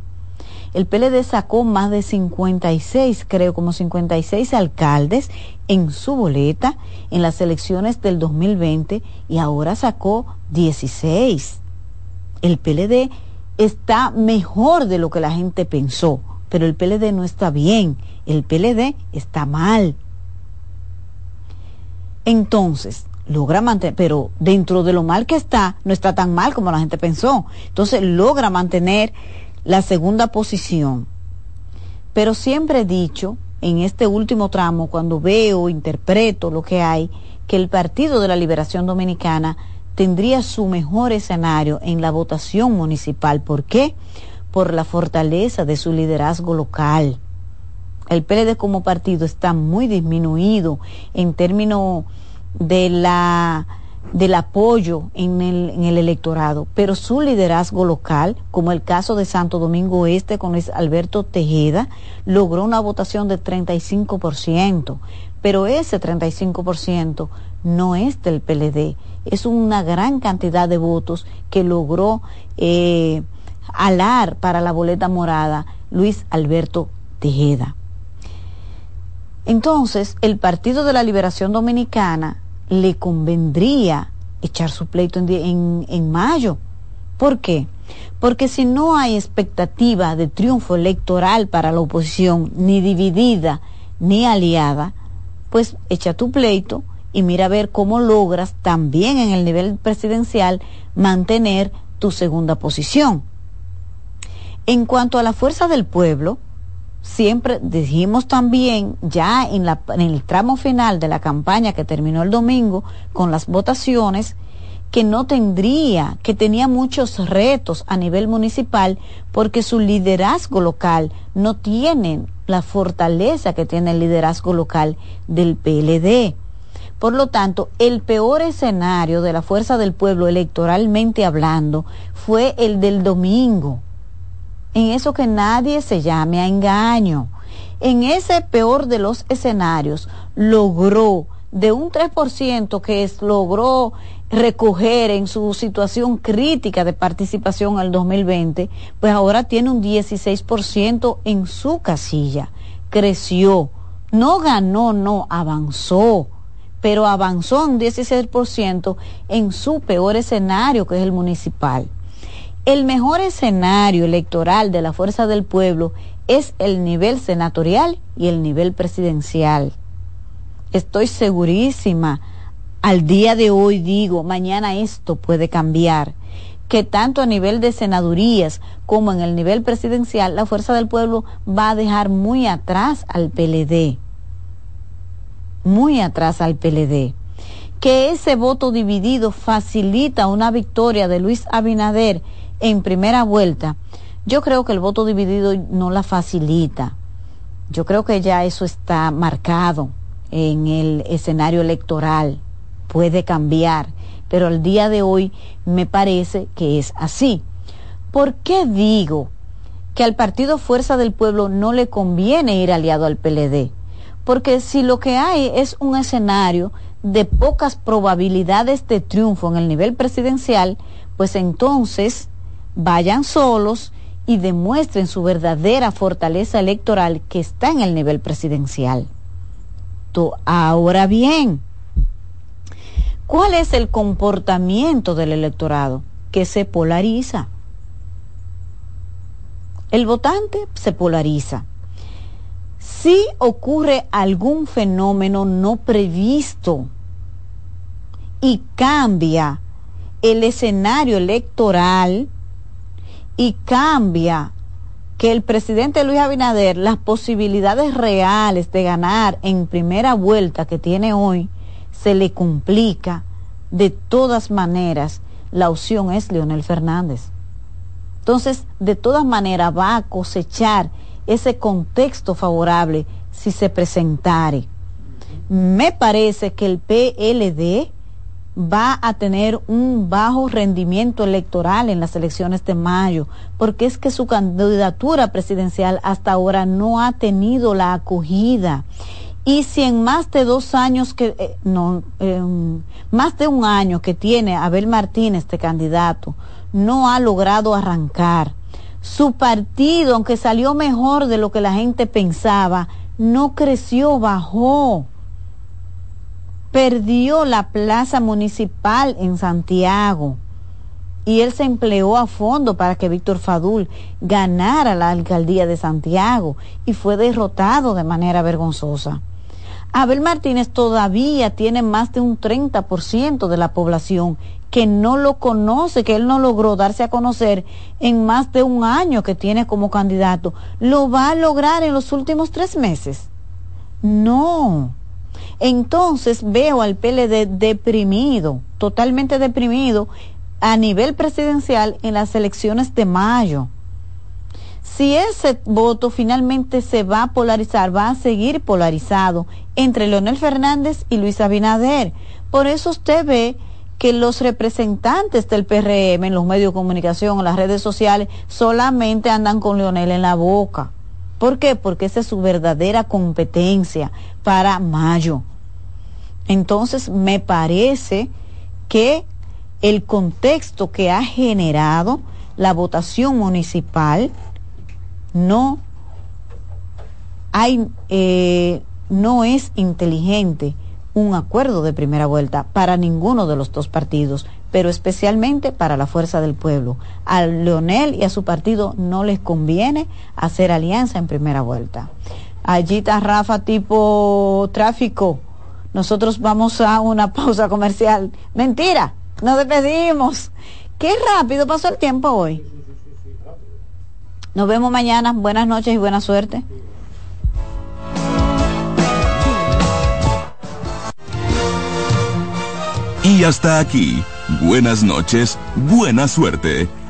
El PLD sacó más de 56, creo como 56 alcaldes en su boleta en las elecciones del 2020 y ahora sacó 16. El PLD está mejor de lo que la gente pensó, pero el PLD no está bien, el PLD está mal. Entonces, logra mantener, pero dentro de lo mal que está, no está tan mal como la gente pensó. Entonces, logra mantener la segunda posición. Pero siempre he dicho, en este último tramo, cuando veo, interpreto lo que hay, que el Partido de la Liberación Dominicana tendría su mejor escenario en la votación municipal. ¿Por qué? Por la fortaleza de su liderazgo local. El PLD como partido está muy disminuido en términos de la del apoyo en el, en el electorado, pero su liderazgo local, como el caso de Santo Domingo Este con Luis Alberto Tejeda, logró una votación de 35%, pero ese 35% no es del PLD, es una gran cantidad de votos que logró eh, alar para la boleta morada Luis Alberto Tejeda. Entonces, el Partido de la Liberación Dominicana le convendría echar su pleito en, en, mayo. ¿Por qué? Porque si no hay expectativa de triunfo electoral para la oposición, ni dividida ni aliada, pues echa tu pleito y mira a ver cómo logras también en el nivel presidencial mantener tu segunda posición. En cuanto a la fuerza del pueblo, siempre dijimos también, ya en, la, en el tramo final de la campaña que terminó el domingo con las votaciones, que no tendría, que tenía muchos retos a nivel municipal porque su liderazgo local no tiene la fortaleza que tiene el liderazgo local del PLD. Por lo tanto, el peor escenario de la fuerza del pueblo electoralmente hablando fue el del domingo en eso que nadie se llame a engaño. En ese peor de los escenarios logró de un 3% que es, logró recoger en su situación crítica de participación al 2020, pues ahora tiene un 16% en su casilla. Creció, no ganó, no, avanzó, pero avanzó un 16% en su peor escenario, que es el municipal. El mejor escenario electoral de la Fuerza del Pueblo es el nivel senatorial y el nivel presidencial. Estoy segurísima, al día de hoy digo, mañana esto puede cambiar, que tanto a nivel de senadurías como en el nivel presidencial, la Fuerza del Pueblo va a dejar muy atrás al PLD, muy atrás al PLD que ese voto dividido facilita una victoria de Luis Abinader en primera vuelta, yo creo que el voto dividido no la facilita. Yo creo que ya eso está marcado en el escenario electoral. Puede cambiar, pero al día de hoy me parece que es así. ¿Por qué digo que al Partido Fuerza del Pueblo no le conviene ir aliado al PLD? Porque si lo que hay es un escenario de pocas probabilidades de triunfo en el nivel presidencial, pues entonces vayan solos y demuestren su verdadera fortaleza electoral que está en el nivel presidencial. Ahora bien, ¿cuál es el comportamiento del electorado? Que se polariza. El votante se polariza. Si ocurre algún fenómeno no previsto y cambia el escenario electoral y cambia que el presidente Luis Abinader las posibilidades reales de ganar en primera vuelta que tiene hoy se le complica, de todas maneras la opción es Leonel Fernández. Entonces, de todas maneras va a cosechar ese contexto favorable si se presentare. Me parece que el PLD va a tener un bajo rendimiento electoral en las elecciones de mayo, porque es que su candidatura presidencial hasta ahora no ha tenido la acogida. Y si en más de dos años que, eh, no, más de un año que tiene Abel Martínez, este candidato, no ha logrado arrancar, su partido, aunque salió mejor de lo que la gente pensaba, no creció, bajó perdió la plaza municipal en Santiago y él se empleó a fondo para que Víctor Fadul ganara la alcaldía de Santiago y fue derrotado de manera vergonzosa. Abel Martínez todavía tiene más de un 30% de la población que no lo conoce, que él no logró darse a conocer en más de un año que tiene como candidato. ¿Lo va a lograr en los últimos tres meses? No entonces veo al PLD deprimido, totalmente deprimido a nivel presidencial en las elecciones de mayo. Si ese voto finalmente se va a polarizar, va a seguir polarizado entre Leonel Fernández y Luis Abinader. Por eso usted ve que los representantes del PRM en los medios de comunicación, en las redes sociales, solamente andan con Leonel en la boca. ¿Por qué? Porque esa es su verdadera competencia para mayo. Entonces, me parece que el contexto que ha generado la votación municipal no hay eh, no es inteligente un acuerdo de primera vuelta para ninguno de los dos partidos, pero especialmente para la fuerza del pueblo. A Leonel y a su partido no les conviene hacer alianza en primera vuelta. Allí Rafa tipo tráfico. Nosotros vamos a una pausa comercial. Mentira, nos despedimos. Qué rápido pasó el tiempo hoy. Nos vemos mañana. Buenas noches y buena suerte. Y hasta aquí. Buenas noches, buena suerte.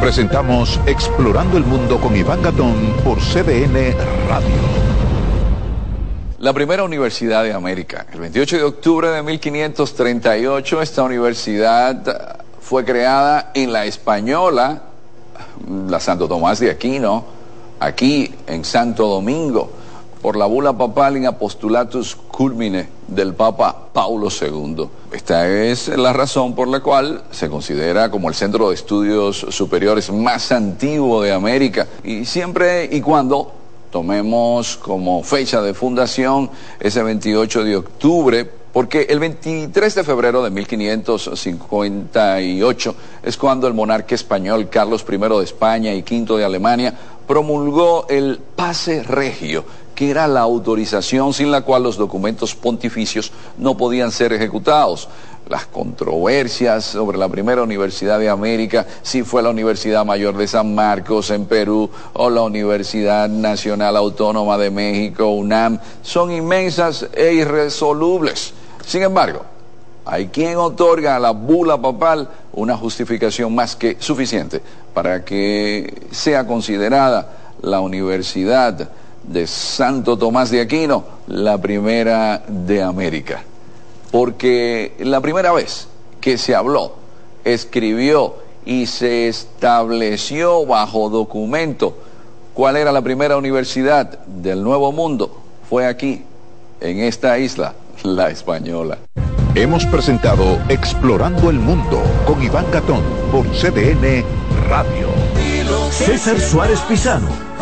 Presentamos Explorando el Mundo con Iván Gatón por CDN Radio. La primera universidad de América. El 28 de octubre de 1538 esta universidad fue creada en la Española, la Santo Tomás de Aquino, aquí en Santo Domingo por la bula papal in apostulatus culmine del Papa Paulo II. Esta es la razón por la cual se considera como el centro de estudios superiores más antiguo de América y siempre y cuando tomemos como fecha de fundación ese 28 de octubre porque el 23 de febrero de 1558 es cuando el monarca español Carlos I de España y V de Alemania promulgó el pase regio, que era la autorización sin la cual los documentos pontificios no podían ser ejecutados. Las controversias sobre la primera universidad de América, si fue la Universidad Mayor de San Marcos en Perú o la Universidad Nacional Autónoma de México, UNAM, son inmensas e irresolubles. Sin embargo, hay quien otorga a la bula papal una justificación más que suficiente para que sea considerada la Universidad de Santo Tomás de Aquino, la primera de América. Porque la primera vez que se habló, escribió y se estableció bajo documento cuál era la primera universidad del Nuevo Mundo fue aquí, en esta isla, la española. Hemos presentado Explorando el Mundo con Iván Gatón por CDN Radio. César Suárez Pisano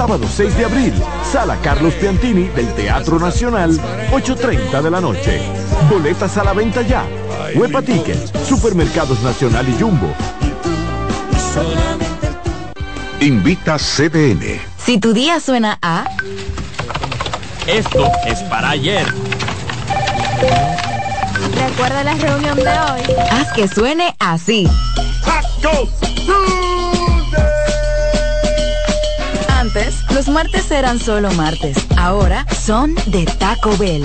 Sábado 6 de abril, Sala Carlos Piantini del Teatro Nacional, 8.30 de la noche. Boletas a la venta ya. Huepa Tickets, Supermercados Nacional y Jumbo. Invita CDN. Si tu día suena a... Esto es para ayer. Recuerda la reunión de hoy. Haz que suene así. Los martes eran solo martes. Ahora son de Taco Bell.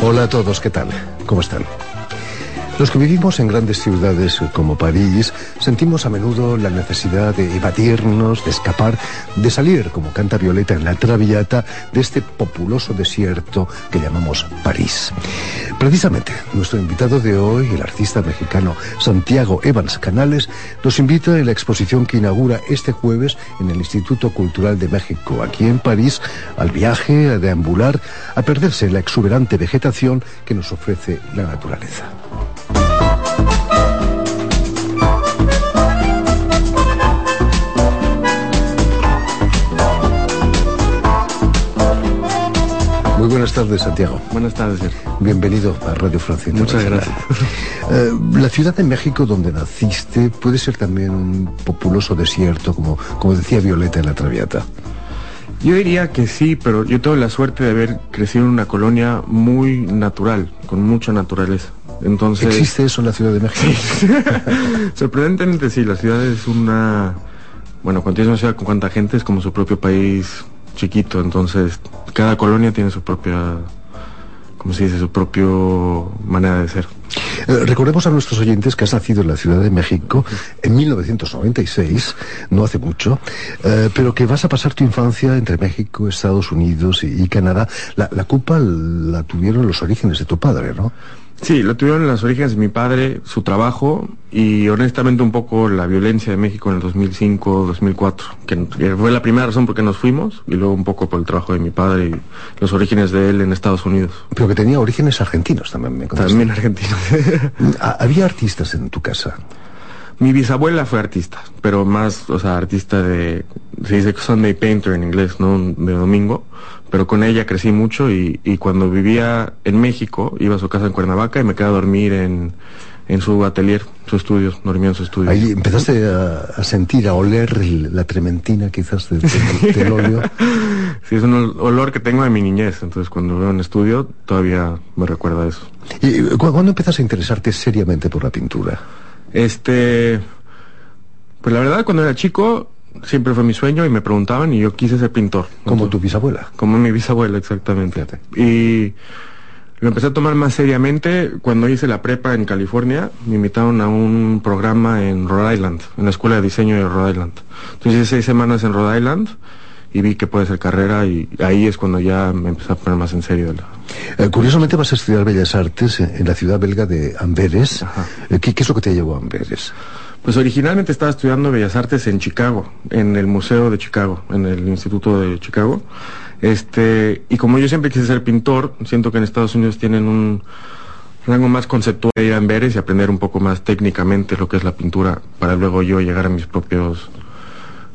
Hola a todos, ¿qué tal? ¿Cómo están? Los que vivimos en grandes ciudades como París sentimos a menudo la necesidad de evadirnos, de escapar, de salir, como canta Violeta en la Traviata, de este populoso desierto que llamamos París. Precisamente, nuestro invitado de hoy, el artista mexicano Santiago Evans Canales, nos invita en la exposición que inaugura este jueves en el Instituto Cultural de México, aquí en París, al viaje, a deambular, a perderse en la exuberante vegetación que nos ofrece la naturaleza. Muy buenas tardes, Santiago. Buenas tardes, Sergio. Bienvenido a Radio Francia Muchas Internacional. Eh, la ciudad de México donde naciste puede ser también un populoso desierto, como, como decía Violeta en la Traviata. Yo diría que sí, pero yo tengo la suerte de haber crecido en una colonia muy natural, con mucha naturaleza. Entonces, ¿Existe eso en la Ciudad de México? sorprendentemente sí, la ciudad es una... Bueno, cuando tienes una ciudad con cuánta gente es como su propio país chiquito, entonces cada colonia tiene su propia, ¿cómo se dice? Su propio manera de ser. Eh, recordemos a nuestros oyentes que has nacido en la Ciudad de México en 1996, no hace mucho, eh, pero que vas a pasar tu infancia entre México, Estados Unidos y, y Canadá. La, la culpa la tuvieron los orígenes de tu padre, ¿no? Sí, lo tuvieron los orígenes de mi padre, su trabajo y honestamente un poco la violencia de México en el 2005-2004, que, que fue la primera razón por qué nos fuimos y luego un poco por el trabajo de mi padre y los orígenes de él en Estados Unidos. Pero que tenía orígenes argentinos también, me contaste. También argentinos. Ah, ¿Había artistas en tu casa? Mi bisabuela fue artista, pero más, o sea, artista de, se dice Sunday Painter en inglés, ¿no? De domingo, pero con ella crecí mucho y, y cuando vivía en México, iba a su casa en Cuernavaca y me quedaba a dormir en, en su atelier, su estudio, dormía en su estudio. Ahí empezaste a, a sentir, a oler el- la trementina quizás de- de- del óleo. Sí, es un ol- olor que tengo de mi niñez, entonces cuando veo en estudio todavía me recuerda eso. ¿Y cu- cuándo empezaste a interesarte seriamente por la pintura? Este, pues la verdad cuando era chico siempre fue mi sueño y me preguntaban y yo quise ser pintor. Como tu bisabuela. Como mi bisabuela, exactamente. Y lo empecé a tomar más seriamente cuando hice la prepa en California. Me invitaron a un programa en Rhode Island, en la Escuela de Diseño de Rhode Island. Entonces hice seis semanas en Rhode Island y vi que puede ser carrera y ahí es cuando ya me empecé a poner más en serio. Eh, curiosamente vas a estudiar Bellas Artes en, en la ciudad belga de Amberes. Eh, ¿qué, qué es lo que te llevó a Amberes? Pues originalmente estaba estudiando Bellas Artes en Chicago, en el Museo de Chicago, en el Instituto de Chicago. Este, y como yo siempre quise ser pintor, siento que en Estados Unidos tienen un rango más conceptual de ir a Amberes y aprender un poco más técnicamente lo que es la pintura para luego yo llegar a mis propios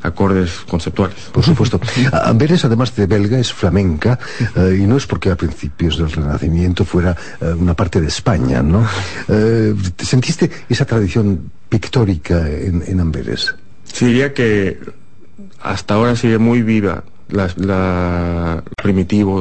acordes conceptuales. Por supuesto. Amberes, además de belga, es flamenca eh, y no es porque a principios del Renacimiento fuera eh, una parte de España, ¿no? Eh, ¿Sentiste esa tradición pictórica en, en Amberes? Sí, diría que hasta ahora sigue muy viva la, la primitivo